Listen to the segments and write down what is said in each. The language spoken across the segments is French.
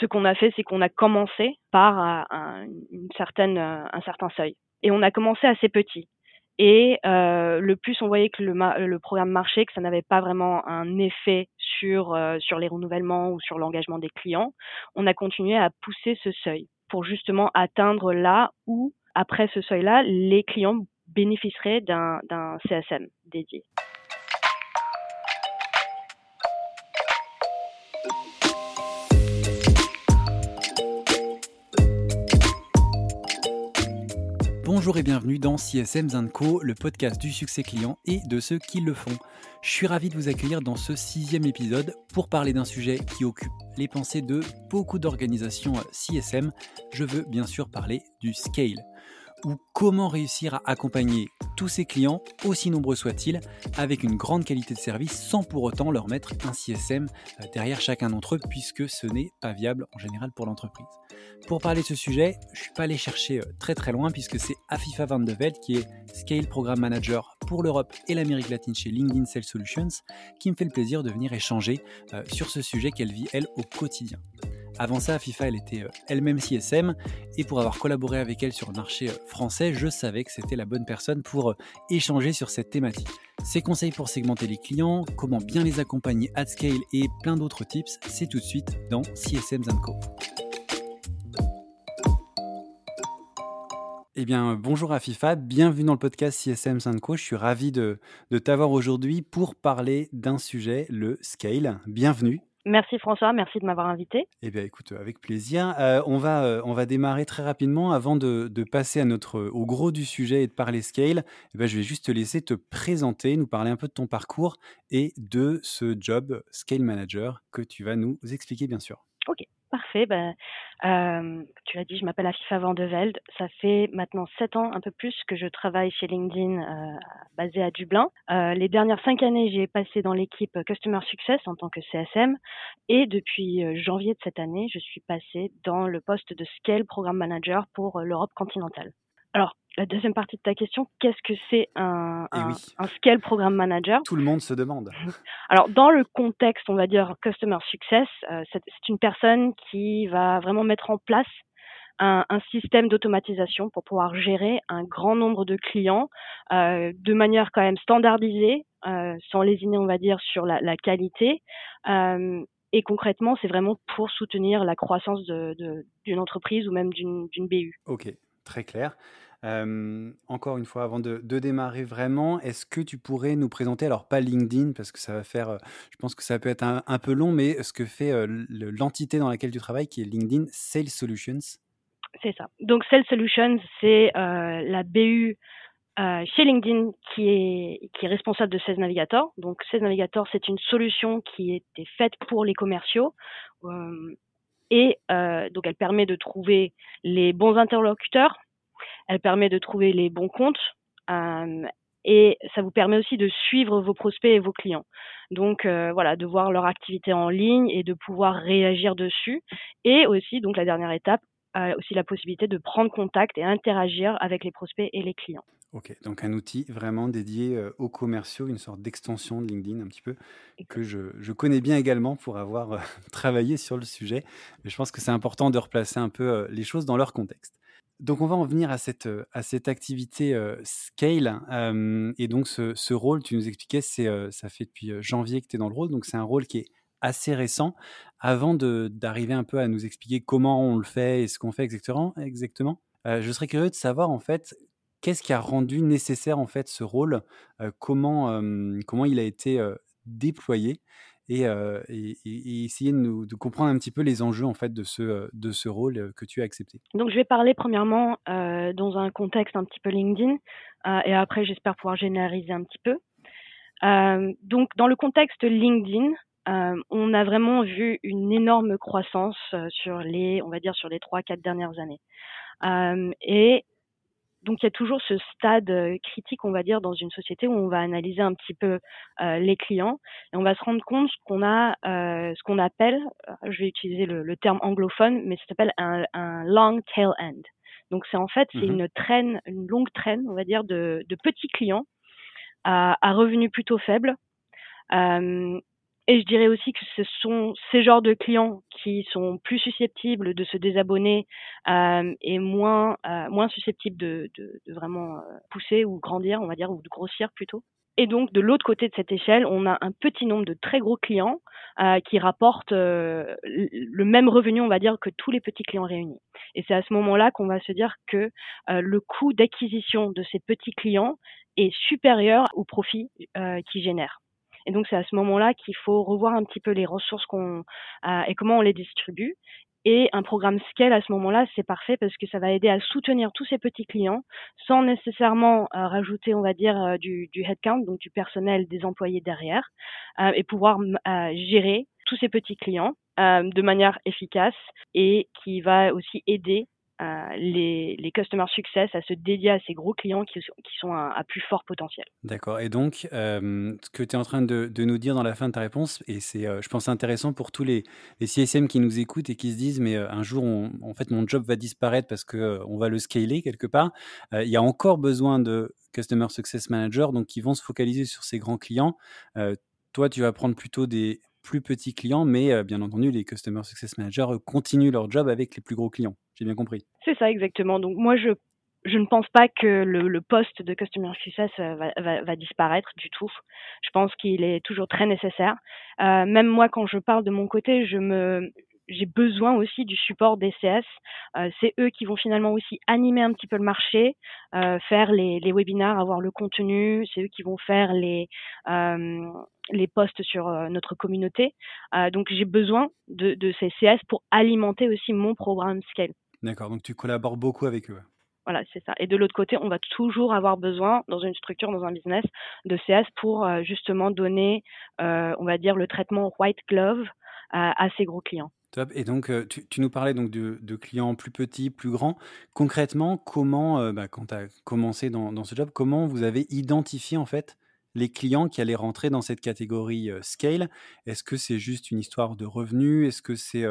ce qu'on a fait, c'est qu'on a commencé par un, une certaine, un certain seuil. Et on a commencé assez petit. Et euh, le plus on voyait que le, le programme marchait, que ça n'avait pas vraiment un effet sur, euh, sur les renouvellements ou sur l'engagement des clients, on a continué à pousser ce seuil pour justement atteindre là où, après ce seuil-là, les clients bénéficieraient d'un CSM dédié. Bonjour et bienvenue dans CSM Co, le podcast du succès client et de ceux qui le font. Je suis ravi de vous accueillir dans ce sixième épisode pour parler d'un sujet qui occupe les pensées de beaucoup d'organisations CSM. Je veux bien sûr parler du scale ou comment réussir à accompagner tous ses clients, aussi nombreux soient-ils, avec une grande qualité de service sans pour autant leur mettre un CSM euh, derrière chacun d'entre eux puisque ce n'est pas viable en général pour l'entreprise. Pour parler de ce sujet, je ne suis pas allé chercher euh, très très loin puisque c'est Afifa Van de Velde qui est Scale Program Manager pour l'Europe et l'Amérique latine chez LinkedIn Sales Solutions qui me fait le plaisir de venir échanger euh, sur ce sujet qu'elle vit elle au quotidien. Avant ça, FIFA, elle était euh, elle-même CSM, et pour avoir collaboré avec elle sur le marché français, je savais que c'était la bonne personne pour échanger sur cette thématique. Ses conseils pour segmenter les clients, comment bien les accompagner at scale et plein d'autres tips, c'est tout de suite dans CSM Co. Eh bien, bonjour à FIFA, bienvenue dans le podcast CSM Synco. Je suis ravi de, t'avoir aujourd'hui pour parler d'un sujet, le scale. Bienvenue. Merci François, merci de m'avoir invité. Eh bien, écoute, avec plaisir. Euh, on, va, euh, on va démarrer très rapidement avant de, passer à notre, au gros du sujet et de parler scale. Eh bien, je vais juste te laisser te présenter, nous parler un peu de ton parcours et de ce job scale manager que tu vas nous expliquer, bien sûr. Ok. Parfait. Ben, tu l'as dit, je m'appelle Afifa Van. Ça fait maintenant sept ans, un peu plus, que je travaille chez LinkedIn, euh, basé à Dublin. Euh, les dernières cinq années, j'ai passé dans l'équipe Customer Success en tant que CSM. Et depuis janvier de cette année, je suis passée dans le poste de Scale Program Manager pour l'Europe continentale. Alors, la deuxième partie de ta question, qu'est-ce que c'est un, eh un, scale program manager? Tout le monde se demande. Alors, dans le contexte, on va dire customer success, euh, c'est une personne qui va vraiment mettre en place un, système d'automatisation pour pouvoir gérer un grand nombre de clients euh, de manière quand même standardisée, euh, sans lésiner, on va dire, sur la, la qualité. et concrètement, c'est vraiment pour soutenir la croissance d'une de, entreprise ou même d'une BU. Ok, très clair encore une fois, avant de, démarrer vraiment, est-ce que tu pourrais nous présenter, alors pas LinkedIn, parce que ça va faire, je pense que ça peut être un, peu long, mais ce que fait l'entité dans laquelle tu travailles, qui est LinkedIn Sales Solutions? C'est ça. Donc Sales Solutions, c'est la BU chez LinkedIn qui est, responsable de Sales Navigator. Donc Sales Navigator, c'est une solution qui était faite pour les commerciaux. et donc elle permet de trouver les bons interlocuteurs elle permet de trouver les bons comptes euh, et ça vous permet aussi de suivre vos prospects et vos clients. Donc euh, voilà, de voir leur activité en ligne et de pouvoir réagir dessus. Et aussi, donc la dernière étape, euh, aussi la possibilité de prendre contact et interagir avec les prospects et les clients. Ok, donc un outil vraiment dédié aux commerciaux, une sorte d'extension de LinkedIn un petit peu, que je, je connais bien également pour avoir travaillé sur le sujet. Mais je pense que c'est important de replacer un peu les choses dans leur contexte. Donc on va en venir à cette, activité scale. et donc ce, rôle, tu nous expliquais, c'est, ça fait depuis janvier que tu es dans le rôle, donc c'est un rôle qui est assez récent. Avant d'arriver un peu à nous expliquer comment on le fait et ce qu'on fait exactement, je serais curieux de savoir en fait qu'est-ce qui a rendu nécessaire en fait ce rôle, comment il a été déployé et, essayer de, nous, comprendre un petit peu les enjeux en fait de ce, de ce rôle que tu as accepté. Donc je vais parler premièrement dans un contexte un petit peu LinkedIn et après j'espère pouvoir généraliser un petit peu. donc dans le contexte LinkedIn, on a vraiment vu une énorme croissance sur les, on va dire sur les trois quatre dernières années. et donc il y a toujours ce stade critique, on va dire, dans une société où on va analyser un petit peu les clients et on va se rendre compte qu'on a ce qu'on appelle, je vais utiliser le, terme anglophone, mais ça s'appelle un, long tail end. Donc c'est en fait c'est mmh une traîne, une longue traîne, on va dire, de, petits clients à, revenus plutôt faibles Et je dirais aussi que ce sont ces genres de clients qui sont plus susceptibles de se désabonner euh, et moins, euh, moins susceptibles de, vraiment euh, pousser ou grandir, on va dire, ou de grossir plutôt. Et donc, de l'autre côté de cette échelle, on a un petit nombre de très gros clients qui rapportent le même revenu, on va dire, que tous les petits clients réunis. Et c'est à ce moment-là qu'on va se dire que le coût d'acquisition de ces petits clients est supérieur au profit qu'ils génèrent. Et donc c'est à ce moment-là qu'il faut revoir un petit peu les ressources qu'on et comment on les distribue. Et un programme Scale à ce moment-là, c'est parfait parce que ça va aider à soutenir tous ces petits clients sans nécessairement euh, rajouter, on va dire, euh, du, headcount, donc du personnel des employés derrière, euh, et pouvoir gérer tous ces petits clients de manière efficace et qui va aussi aider les, les customer success à se dédier à ces gros clients qui, sont à, plus fort potentiel. D'accord. Et donc, ce que tu es en train de, nous dire dans la fin de ta réponse, et c'est, je pense, intéressant pour tous les, CSM qui nous écoutent et qui se disent, mais un jour, en fait, mon job va disparaître parce qu'on on va le scaler quelque part. il y a encore besoin de Customer Success Manager, donc qui vont se focaliser sur ces grands clients. toi, tu vas prendre plutôt des plus petits clients, mais bien entendu, les Customer Success Managers continuent leur job avec les plus gros clients. J'ai bien compris. C'est ça, exactement. Donc moi, je, je ne pense pas que le, poste de Customer Success va, va, va, disparaître du tout. Je pense qu'il est toujours très nécessaire. Euh, même moi, quand je parle de mon côté, je me, j'ai besoin aussi du support des CS. Euh, c'est eux qui vont finalement aussi animer un petit peu le marché, euh, faire les, les webinaires, avoir le contenu. C'est eux qui vont faire les euh, les posts sur notre communauté. Donc j'ai besoin de, de, ces CS pour alimenter aussi mon programme Scale. D'accord. Donc tu collabores beaucoup avec eux. Voilà, c'est ça. Et de l'autre côté, on va toujours avoir besoin, dans une structure, dans un business, de CS pour justement donner, on va dire, le traitement white glove à ces gros clients. Et donc, tu, tu, nous parlais donc de, clients plus petits, plus grands. Concrètement, comment, bah, quand tu as commencé dans, ce job, comment vous avez identifié en fait les clients qui allaient rentrer dans cette catégorie scale? Est-ce que c'est juste une histoire de revenus? Est-ce que c'est,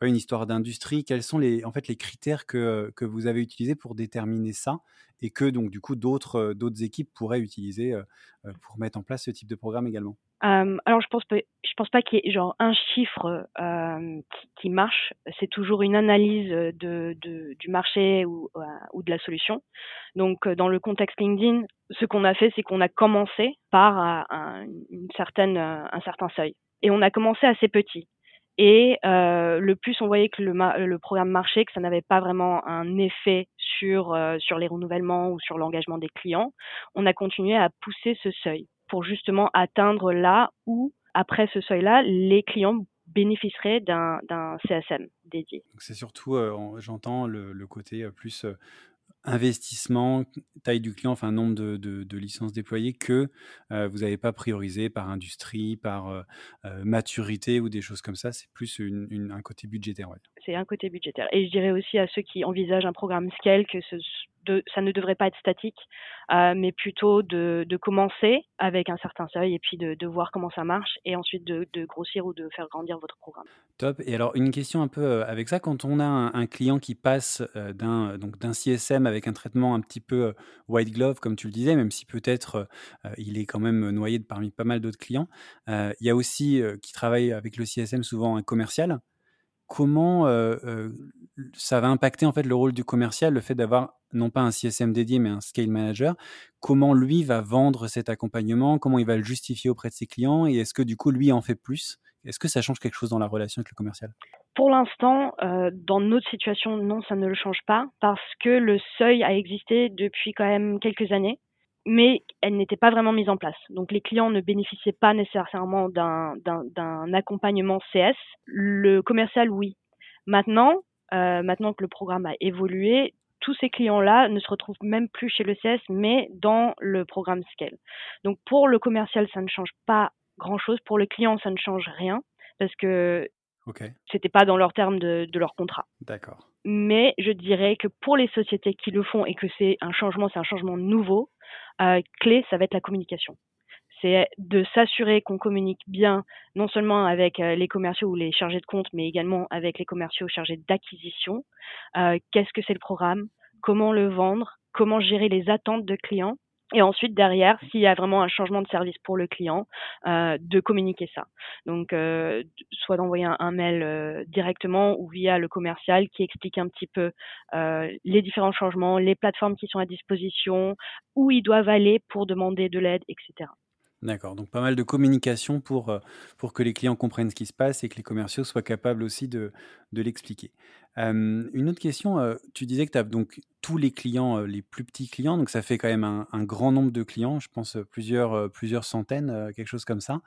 pas, une histoire d'industrie? Quels sont les, en fait, les critères que, que vous avez utilisés pour déterminer ça? Et que donc du coup d'autres d'autres équipes pourraient utiliser pour mettre en place ce type de programme également euh, alors je pense pas, je pense pas qu'il y ait genre un chiffre euh, qui, qui, marche. C'est toujours une analyse de, de du marché ou, euh, ou, de la solution. Donc dans le contexte LinkedIn, ce qu'on a fait, c'est qu'on a commencé par un, une certaine, un certain seuil, et on a commencé assez petit. Et euh, le plus on voyait que le, le, programme marchait, que ça n'avait pas vraiment un effet sur, euh, sur les renouvellements ou sur l'engagement des clients, on a continué à pousser ce seuil pour justement atteindre là où, après ce seuil-là, les clients bénéficieraient d'un CSM dédié. C'est surtout, euh, j'entends, le, le, côté euh, plus euh, investissement, taille du client, enfin nombre de, de, de licences déployées que euh, vous n'avez pas priorisé par industrie, par maturité ou des choses comme ça. C'est plus une, une, un côté budgétaire. C'est un côté budgétaire. Et je dirais aussi à ceux qui envisagent un programme Scale que ce, ça ne devrait pas être statique, euh, mais plutôt de, commencer avec un certain seuil et puis de, voir comment ça marche et ensuite de, grossir ou de faire grandir votre programme. Top. Et alors une question un peu avec ça, quand on a un, client qui passe d'un donc d'un CSM avec un traitement un petit peu white glove comme tu le disais, même si peut-être il est quand même noyé parmi pas mal d'autres clients, il y a aussi qui travaille avec le CSM souvent un commercial comment euh, euh, ça va impacter en fait le rôle du commercial, le fait d'avoir non pas un CSM dédié mais un scale manager. Comment lui va vendre cet accompagnement, comment il va le justifier auprès de ses clients? Et est-ce que du coup lui en fait plus? Est-ce que ça change quelque chose dans la relation avec le commercial? Pour l'instant, euh, dans notre situation, non, ça ne le change pas parce que le seuil a existé depuis quand même quelques années mais elle n'était pas vraiment mise en place. Donc les clients ne bénéficiaient pas nécessairement d'un accompagnement CS. Le commercial, oui. Maintenant, euh, maintenant que le programme a évolué, tous ces clients-là ne se retrouvent même plus chez le CS, mais dans le programme Scale. Donc pour le commercial, ça ne change pas grand-chose. Pour le client, ça ne change rien parce que okay. c'était pas dans leurs termes de, de leur contrat. D'accord. Mais je dirais que pour les sociétés qui le font et que c'est un changement, c'est un changement nouveau, euh, clé, ça va être la communication. C'est de s'assurer qu'on communique bien, non seulement avec euh, les commerciaux ou les chargés de compte, mais également avec les commerciaux chargés d'acquisition. Euh, Qu'est-ce que c'est le programme? Comment le vendre? Comment gérer les attentes de clients? Et ensuite, derrière, s'il y a vraiment un changement de service pour le client, euh, de communiquer ça. Donc, euh, soit d'envoyer un, mail euh, directement ou via le commercial qui explique un petit peu les différents changements, les plateformes qui sont à disposition, où ils doivent aller pour demander de l'aide, etc. D'accord, donc pas mal de communication pour, euh, pour que les clients comprennent ce qui se passe et que les commerciaux soient capables aussi de, de l'expliquer. une autre question, euh, tu disais que tu as donc tous les clients, euh, les plus petits clients, donc ça fait quand même un, grand nombre de clients, je pense plusieurs, plusieurs centaines, quelque chose comme ça.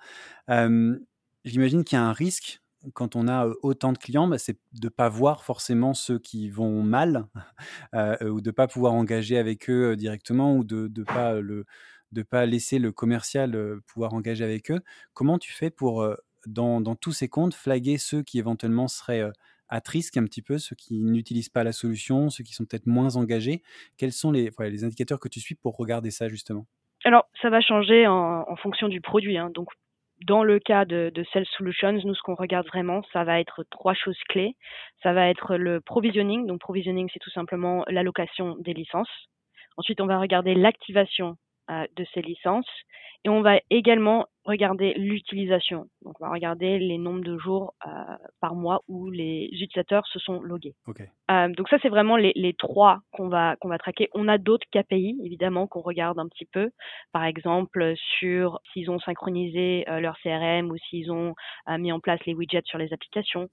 J'imagine qu'il y a un risque quand on a autant de clients, bah, c'est de ne pas voir forcément ceux qui vont mal ou de ne pas pouvoir engager avec eux directement ou de ne pas le de pas laisser le commercial pouvoir engager avec eux. Comment tu fais pour, dans, tous ces comptes, flaguer ceux qui éventuellement seraient à risque un petit peu, ceux qui n'utilisent pas la solution, ceux qui sont peut-être moins engagés? Quels sont les, indicateurs que tu suis pour regarder ça justement? Alors, ça va changer en, fonction du produit. Hein. Donc, dans le cas de, de Solutions, nous, ce qu'on regarde vraiment, ça va être trois choses clés. Ça va être le provisioning. Donc, provisioning, c'est tout simplement l'allocation des licences. Ensuite, on va regarder l'activation de ces licences. Et on va également regarder l'utilisation. Donc, on va regarder les nombres de jours euh, par mois où les utilisateurs se sont logués. Euh, donc ça, c'est vraiment les, les trois qu'on va qu'on va traquer. On a d'autres KPI évidemment qu'on regarde un petit peu. Par exemple, sur s'ils ont synchronisé leur CRM ou s'ils ont mis en place les widgets sur les applications.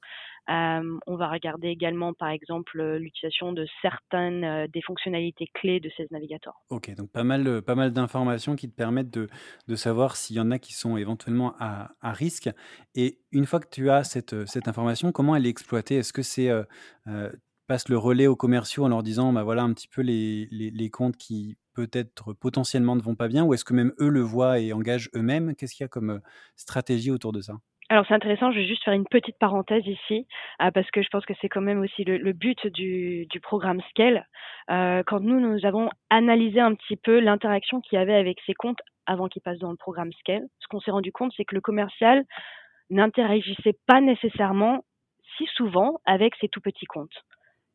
Euh, on va regarder également, par exemple, l'utilisation de certaines euh, des fonctionnalités clés de ces navigateurs. Ok, donc pas mal, pas mal d'informations qui te permettent de, de savoir s'il y en a qui sont éventuellement à, risque. Et une fois que tu as cette, cette information, comment elle est exploitée? Est-ce que c'est euh, euh, passe le relais aux commerciaux en leur disant, bah voilà un petit peu les, les, comptes qui peut-être potentiellement ne vont pas bien, ou est-ce que même eux le voient et engagent eux-mêmes? Qu'est-ce qu'il y a comme stratégie autour de ça? Alors c'est intéressant, je vais juste faire une petite parenthèse ici, euh, parce que je pense que c'est quand même aussi le, but du, du, programme Scale. Euh, quand nous, nous avons analysé un petit peu l'interaction qu'il y avait avec ces comptes avant qu'ils passent dans le programme Scale, ce qu'on s'est rendu compte, c'est que le commercial n'interagissait pas nécessairement si souvent avec ces tout petits comptes.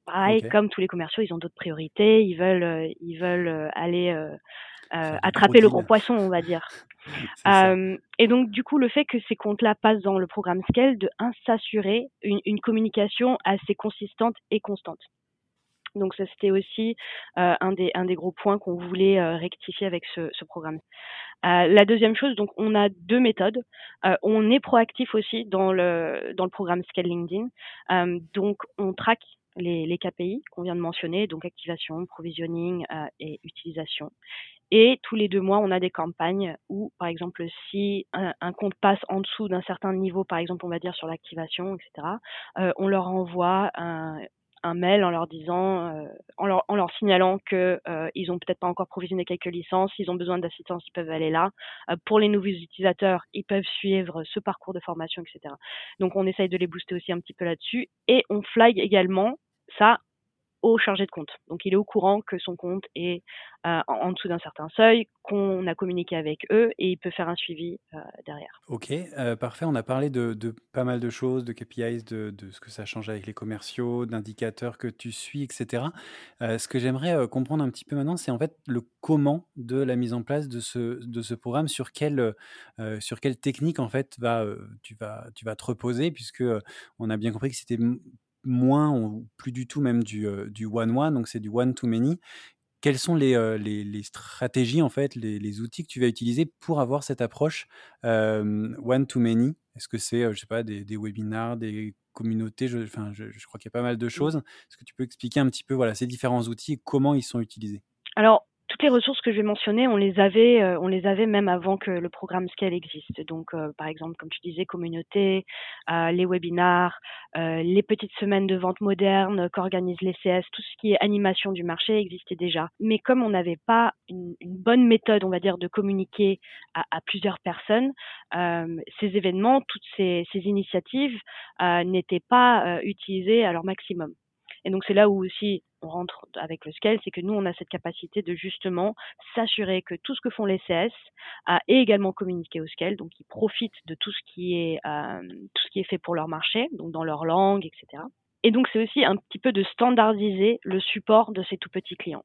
Pareil, comme tous les commerciaux, ils ont d'autres priorités, ils veulent, euh, ils veulent aller attraper le gros poisson, on va dire. Euh, et donc, du coup, le fait que ces comptes-là passent dans le programme Scale, de s'assurer une, une, communication assez consistante et constante. Donc, ça, c'était aussi euh, un, des, un des gros points qu'on voulait euh, rectifier avec ce, ce programme. Euh, la deuxième chose, donc, on a deux méthodes. Euh, on est proactif aussi dans le, dans le programme Scale LinkedIn. Euh, donc, on traque les, les KPI qu'on vient de mentionner, donc activation, provisioning et utilisation. Et tous les deux mois, on a des campagnes où, par exemple, si un, compte passe en dessous d'un certain niveau, par exemple, on va dire sur l'activation, etc., euh, on leur envoie un, un, mail en leur disant, euh, en, leur, en, leur, signalant que euh, ils ont peut-être pas encore provisionné quelques licences, s'ils ont besoin d'assistance, ils peuvent aller là. Euh, pour les nouveaux utilisateurs, ils peuvent suivre ce parcours de formation, etc. Donc, on essaye de les booster aussi un petit peu là-dessus. Et on flag également ça au chargé de compte. Donc il est au courant que son compte est euh, en, dessous d'un certain seuil, qu'on a communiqué avec eux et il peut faire un suivi euh, derrière. Ok, euh, parfait. On a parlé de, pas mal de choses, de KPIs, de, ce que ça change avec les commerciaux, d'indicateurs que tu suis, etc. ce que j'aimerais comprendre un petit peu maintenant, c'est en fait le comment de la mise en place de ce, programme, sur quelle, technique en fait tu, vas, tu vas te reposer, puisque on a bien compris que c'était moins ou plus du tout même du, du one-one, donc c'est du one-to-many. Quelles sont les, les, les, stratégies, en fait, les, les, outils que tu vas utiliser pour avoir cette approche one-to-many Est-ce que c'est, je sais pas, des, des webinars, des communautés? Je, enfin, je, je crois qu'il y a pas mal de mmh. choses. Est-ce que tu peux expliquer un petit peu voilà, ces différents outils et comment ils sont utilisés? Alors, toutes les ressources que je vais mentionner, on les avait, euh, on les avait même avant que le programme Scale existe. Donc, euh, par exemple, comme tu disais, communauté, euh, les webinars, les petites semaines de vente moderne qu'organisent les CS, tout ce qui est animation du marché existait déjà. Mais comme on n'avait pas une, bonne méthode, on va dire, de communiquer à, plusieurs personnes, ces événements, toutes ces, ces initiatives n'étaient pas utilisées à leur maximum. Et donc c'est là où aussi on rentre avec le scale, c'est que nous on a cette capacité de justement s'assurer que tout ce que font les CS a est également communiqué au scale, donc ils profitent de tout ce qui est euh, tout ce qui est fait pour leur marché, donc dans leur langue, etc. Et donc c'est aussi un petit peu de standardiser le support de ces tout petits clients.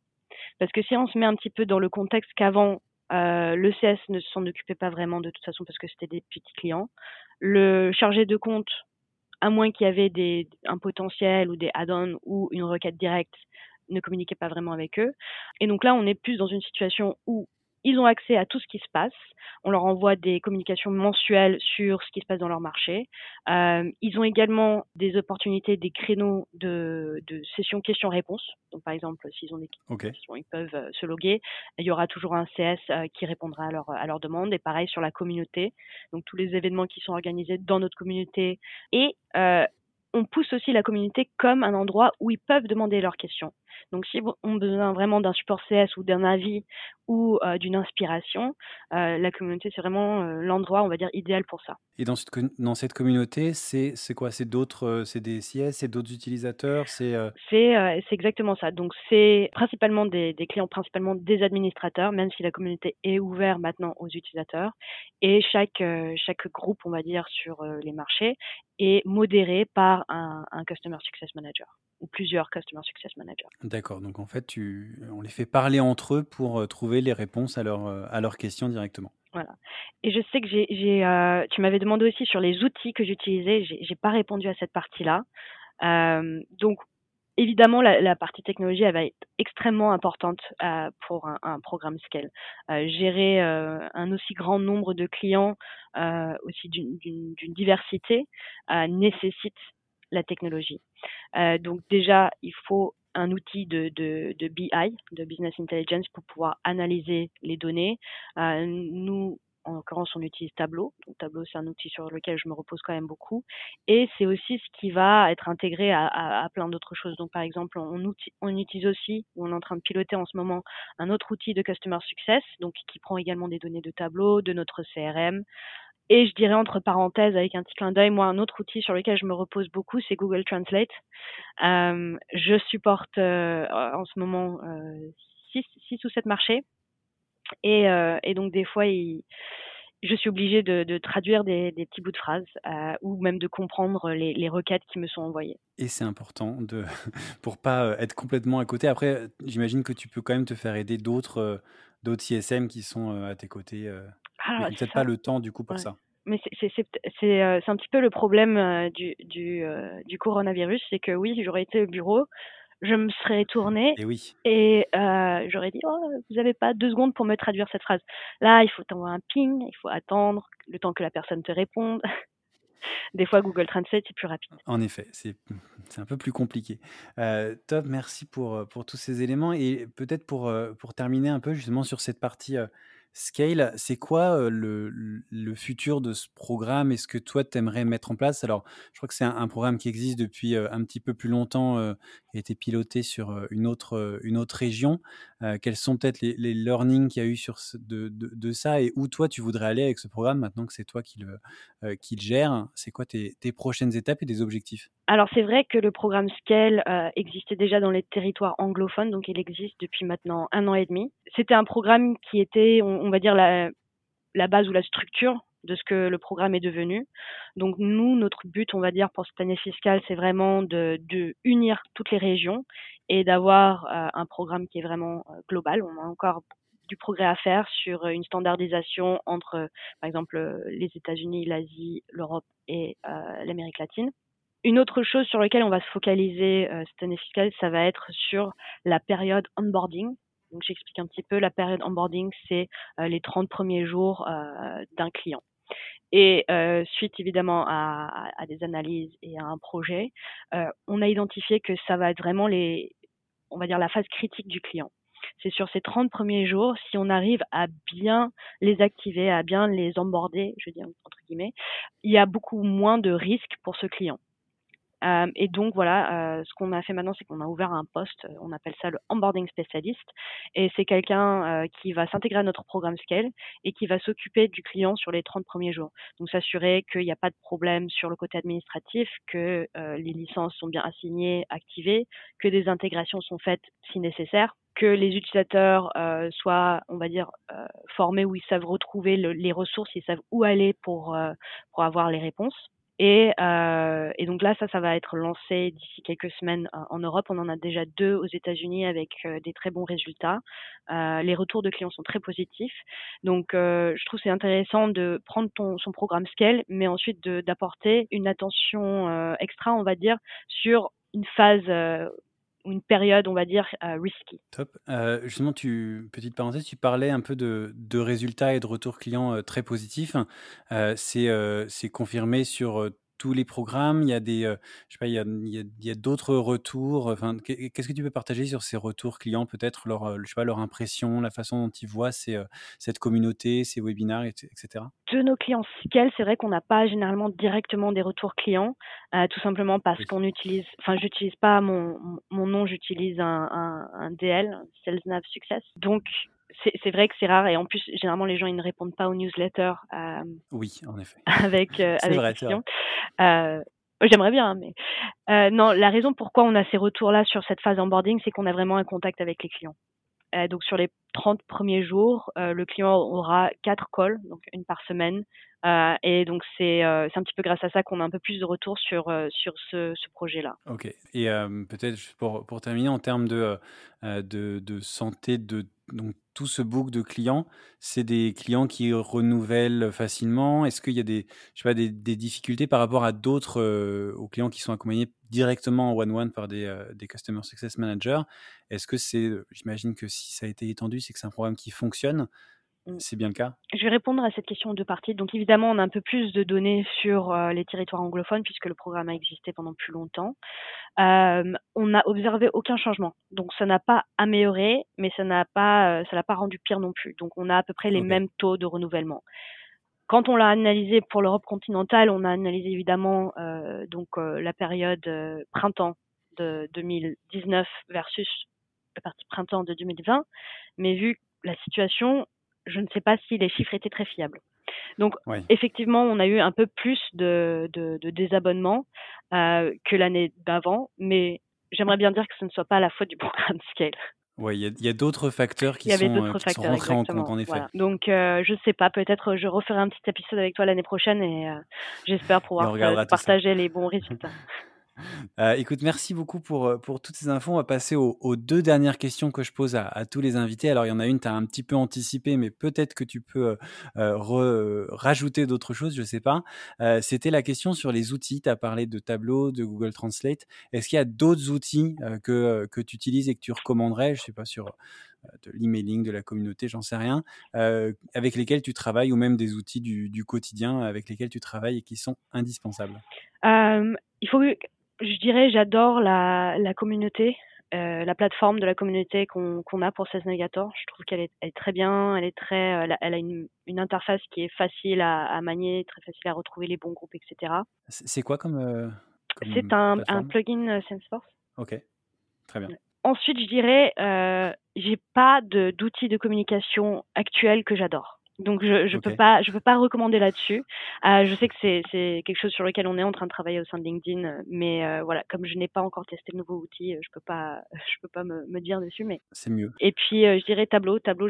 Parce que si on se met un petit peu dans le contexte qu'avant, euh, le CS ne s'en occupait pas vraiment de toute façon parce que c'était des petits clients. Le chargé de compte, à moins qu'il y avait des, un potentiel ou des add-ons ou une requête directe, ne communiquait pas vraiment avec eux. Et donc là, on est plus dans une situation où ils ont accès à tout ce qui se passe. On leur envoie des communications mensuelles sur ce qui se passe dans leur marché. Euh, ils ont également des opportunités, des créneaux de, de sessions questions-réponses. Donc, par exemple, s'ils ont des questions, ils peuvent euh, se loguer. Il y aura toujours un CS euh, qui répondra à leur, à leur demande. Et pareil sur la communauté. Donc, tous les événements qui sont organisés dans notre communauté. Et euh, on pousse aussi la communauté comme un endroit où ils peuvent demander leurs questions. Donc, si on a besoin vraiment d'un support CS ou d'un avis ou euh, d'une inspiration, euh, la communauté, c'est vraiment euh, l'endroit, on va dire, idéal pour ça. Et dans cette, dans cette communauté, c'est quoi? C'est d'autres, c'est des CS, c'est d'autres utilisateurs C'est c'est exactement ça. Donc, c'est principalement des, des, clients, principalement des administrateurs, même si la communauté est ouverte maintenant aux utilisateurs. Et chaque, chaque groupe, on va dire, sur les marchés est modéré par un, un Customer Success Manager ou plusieurs Customer Success Managers. D'accord, donc en fait, tu, on les fait parler entre eux pour trouver les réponses à, leur, à leurs questions directement. Voilà. Et je sais que j'ai, euh, tu m'avais demandé aussi sur les outils que j'utilisais. J'ai, pas répondu à cette partie-là. Euh, donc, évidemment, la, la, partie technologie, elle va être extrêmement importante euh, pour un, un, programme Scale. Euh, gérer euh, un aussi grand nombre de clients, aussi d'une diversité, nécessite la technologie. donc déjà, il faut un outil de, BI, de Business Intelligence, pour pouvoir analyser les données. Euh, nous, en l'occurrence, on utilise Tableau. Donc, Tableau, c'est un outil sur lequel je me repose quand même beaucoup. Et c'est aussi ce qui va être intégré à, plein d'autres choses. Donc, par exemple, on, on utilise aussi, ou on est en train de piloter en ce moment, un autre outil de Customer Success, donc qui prend également des données de Tableau, de notre CRM, et je dirais entre parenthèses, avec un petit clin d'œil, moi, un autre outil sur lequel je me repose beaucoup, c'est Google Translate. Euh, je supporte euh, en ce moment euh, six, six ou sept marchés. Et, euh, donc, des fois, je suis obligée de, traduire des, petits bouts de phrases euh, ou même de comprendre les, les, requêtes qui me sont envoyées. Et c'est important de pour pas être complètement à côté. Après, j'imagine que tu peux quand même te faire aider d'autres d'autres ISM qui sont à tes côtés. Ah, peut-être pas le temps du coup pour ouais. ça. Mais c'est euh, un petit peu le problème euh, du, du, euh, du coronavirus, c'est que oui, j'aurais été au bureau, je me serais tournée et, oui. et euh, j'aurais dit oh, vous n'avez pas deux secondes pour me traduire cette phrase. Là, il faut t'envoyer un ping, il faut attendre le temps que la personne te réponde. Des fois, Google Translate, c'est plus rapide. En effet, c'est un peu plus compliqué. Euh, top, merci pour, pour tous ces éléments. Et peut-être pour, pour terminer un peu justement sur cette partie Scale, c'est quoi le, le, futur de ce programme? Est-ce que toi, tu aimerais mettre en place? Alors, je crois que c'est un, programme qui existe depuis un petit peu plus longtemps, qui a été piloté sur une autre, une autre région. Quels sont peut-être les, les, learnings qu'il y a eu sur de, de, ça et où toi, tu voudrais aller avec ce programme maintenant que c'est toi qui le, qui le gère? C'est quoi tes, tes, prochaines étapes et des objectifs? Alors, c'est vrai que le programme Scale existait déjà dans les territoires anglophones, donc il existe depuis maintenant un an et demi. C'était un programme qui était, on, va dire, la, base ou la structure de ce que le programme est devenu. Donc nous, notre but, on va dire, pour cette année fiscale, c'est vraiment de, unir toutes les régions et d'avoir euh, un programme qui est vraiment euh, global. On a encore du progrès à faire sur une standardisation entre, euh, par exemple, les États-Unis, l'Asie, l'Europe et euh, l'Amérique latine. Une autre chose sur laquelle on va se focaliser euh, cette année fiscale, ça va être sur la période onboarding. Donc j'explique un petit peu, la période onboarding, c'est euh, les 30 premiers jours euh, d'un client. Et euh, suite évidemment à, des analyses et à un projet, on a identifié que ça va être vraiment les, on va dire la phase critique du client. C'est sur ces 30 premiers jours, si on arrive à bien les activer, à bien les onboarder, je dis entre guillemets, il y a beaucoup moins de risques pour ce client. Euh, et donc voilà, euh, ce qu'on a fait maintenant, c'est qu'on a ouvert un poste, on appelle ça le onboarding spécialiste, et c'est quelqu'un euh, qui va s'intégrer à notre programme Scale et qui va s'occuper du client sur les 30 premiers jours. Donc s'assurer qu'il n'y a pas de problème sur le côté administratif, que les licences sont bien assignées, activées, que des intégrations sont faites si nécessaire, que les utilisateurs euh, soient, on va dire, euh, formés où ils savent retrouver le, les ressources, ils savent où aller pour, euh, pour avoir les réponses Et, euh, et, donc là, ça, ça va être lancé d'ici quelques semaines en Europe. On en a déjà deux aux États-Unis avec des très bons résultats. Euh, les retours de clients sont très positifs. Donc, je trouve c'est intéressant de prendre ton, son programme Scale, mais ensuite d'apporter une attention extra, on va dire, sur une phase une période, on va dire, euh, risky. Top. Euh, justement, tu, petite parenthèse, tu parlais un peu de, résultats et de retours clients euh, très positifs. c'est confirmé sur tous les programmes Il y a des, je sais pas, il y a, d'autres retours. Enfin, qu'est-ce que tu peux partager sur ces retours clients, peut-être leur, je sais pas, leur impression, la façon dont ils voient ces, cette communauté, ces webinaires, etc. De nos clients c'est vrai qu'on n'a pas généralement directement des retours clients, tout simplement parce qu'on utilise, enfin, j'utilise pas mon, mon nom, j'utilise un, un, un DL, Sales Nav Success. Donc, c'est vrai que c'est rare et en plus généralement les gens ils ne répondent pas aux newsletters. Euh, oui, en effet. Avec euh, avec vrai, clients. Euh, J'aimerais bien, mais non. La raison pourquoi on a ces retours-là sur cette phase onboarding, c'est qu'on a vraiment un contact avec les clients. Euh, donc sur les 30 premiers jours, euh, le client aura quatre calls, donc une par semaine. Euh, et donc c'est un petit peu grâce à ça qu'on a un peu plus de retours sur, sur ce, ce projet-là. Ok. Et peut-être pour, pour terminer en termes de, de, de santé de donc tout ce book de clients, c'est des clients qui renouvellent facilement? Est-ce qu'il y a des, je sais pas, des, des difficultés par rapport à d'autres aux clients qui sont accompagnés directement en one-one par des, des Customer Success Managers Est-ce que c'est, j'imagine que si ça a été étendu, c'est que c'est un programme qui fonctionne. Mmh. C'est bien le cas? Je vais répondre à cette question en deux parties. Donc évidemment, on a un peu plus de données sur euh, les territoires anglophones puisque le programme a existé pendant plus longtemps. Euh, on n'a observé aucun changement. Donc ça n'a pas amélioré, mais ça n'a pas, euh, ça l'a pas rendu pire non plus. Donc on a à peu près les mêmes taux de renouvellement. Quand on l'a analysé pour l'Europe continentale, on a analysé évidemment donc la période printemps de 2019 versus la partie printemps de 2020. Mais vu la situation, je ne sais pas si les chiffres étaient très fiables. Donc, effectivement, on a eu un peu plus de, de, de désabonnements euh, que l'année d'avant, mais j'aimerais bien dire que ce ne soit pas la faute du programme Scale. Oui, il y a, d'autres facteurs qui, sont, euh, qui sont, rentrés en compte, en effet. Donc, euh, je ne sais pas, peut-être je referai un petit épisode avec toi l'année prochaine et j'espère pouvoir partager les bons résultats. Euh, écoute, merci beaucoup pour, euh, pour toutes ces infos. On va passer aux, deux dernières questions que je pose à, tous les invités. Alors, il y en a une, tu as un petit peu anticipé, mais peut-être que tu peux euh, rajouter d'autres choses, je ne sais pas. C'était la question sur les outils. Tu as parlé de Tableau, de Google Translate. Est-ce qu'il y a d'autres outils que, tu utilises et que tu recommanderais, je ne sais pas, sur de l'emailing, de la communauté, j'en sais rien, avec lesquels tu travailles ou même des outils du, du, quotidien avec lesquels tu travailles et qui sont indispensables? Il faut je dirais, j'adore la, la communauté, euh, la plateforme de la communauté qu'on a pour 16 Navigator. Je trouve qu'elle est, elle est très bien, elle est très, elle a, elle a une, une, interface qui est facile à, à, manier, très facile à retrouver les bons groupes, etc. C'est quoi comme, euh, C'est un, un, plugin euh, Salesforce. Ok, très bien. Ensuite, je dirais, euh, j'ai pas d'outils de, de communication actuels que j'adore. Donc je je peux pas je peux pas recommander là-dessus. Euh, je sais que c'est c'est quelque chose sur lequel on est en train de travailler au sein de LinkedIn, mais euh, voilà comme je n'ai pas encore testé le nouveau outil, je peux pas je peux pas me, me dire dessus. Mais c'est mieux. Et puis euh, je dirais Tableau. Tableau,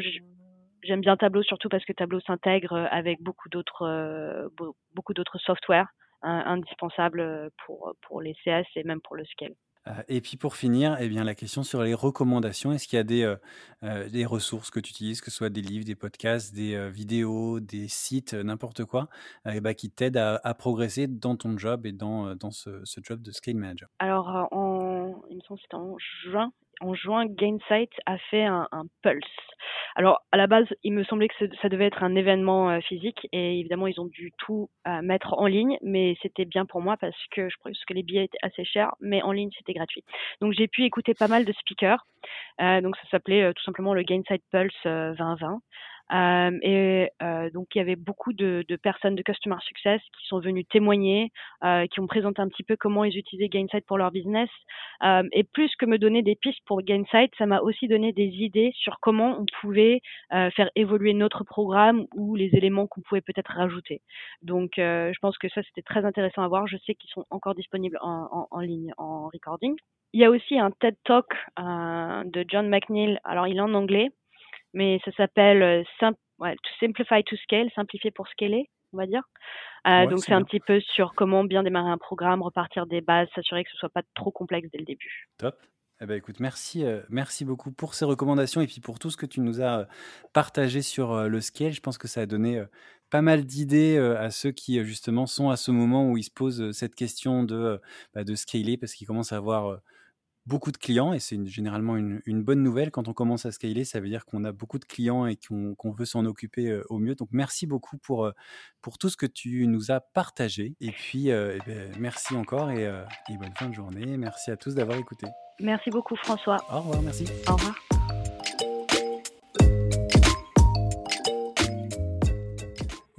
j'aime bien Tableau surtout parce que Tableau s'intègre avec beaucoup d'autres euh, beaucoup d'autres softwares indispensables pour pour les CS et même pour le scale. Euh, et puis pour finir, eh bien, la question sur les recommandations. Est-ce qu'il y a des, euh, euh, ressources que tu utilises, que ce soit des livres, des podcasts, des vidéos, des sites, n'importe quoi, bah, qui t'aident à, progresser dans ton job et dans, dans ce, job de scale manager? Alors, il me semble que c'était en juin, en juin, Gainsight a fait un, pulse. Alors, à la base, il me semblait que ça devait être un événement euh, physique et évidemment, ils ont dû tout euh, mettre en ligne, mais c'était bien pour moi parce que je pense que les billets étaient assez chers, mais en ligne, c'était gratuit. Donc, j'ai pu écouter pas mal de speakers. Euh, donc, ça s'appelait tout simplement le Gainsight Pulse 2020. Euh, et euh, donc il y avait beaucoup de, de, personnes de Customer Success qui sont venues témoigner, euh, qui ont présenté un petit peu comment ils utilisaient Gainsight pour leur business. Euh, et plus que me donner des pistes pour Gainsight, ça m'a aussi donné des idées sur comment on pouvait euh, faire évoluer notre programme ou les éléments qu'on pouvait peut-être rajouter. Donc je pense que ça c'était très intéressant à voir. Je sais qu'ils sont encore disponibles en, en, en ligne en recording. Il y a aussi un TED Talk de John McNeil. Alors il est en anglais mais ça s'appelle euh, ouais, To Simplify to Scale, simplifier pour scaler. on va dire. donc c'est un petit peu sur comment bien démarrer un programme, repartir des bases, s'assurer que ce soit pas trop complexe dès le début. Top. Eh ben, écoute, merci, merci beaucoup pour ces recommandations et puis pour tout ce que tu nous as partagé sur le scale. Je pense que ça a donné pas mal d'idées à ceux qui justement sont à ce moment où ils se posent cette question de, bah, de scaler parce qu'ils commencent à avoir beaucoup de clients et c'est généralement une, bonne nouvelle. Quand on commence à scaler, ça veut dire qu'on a beaucoup de clients et qu'on veut s'en occuper au mieux. Donc merci beaucoup pour, pour tout ce que tu nous as partagé. Et puis, eh ben, merci encore et, et bonne fin de journée. Merci à tous d'avoir écouté. Merci beaucoup François. Au revoir, merci. Au revoir.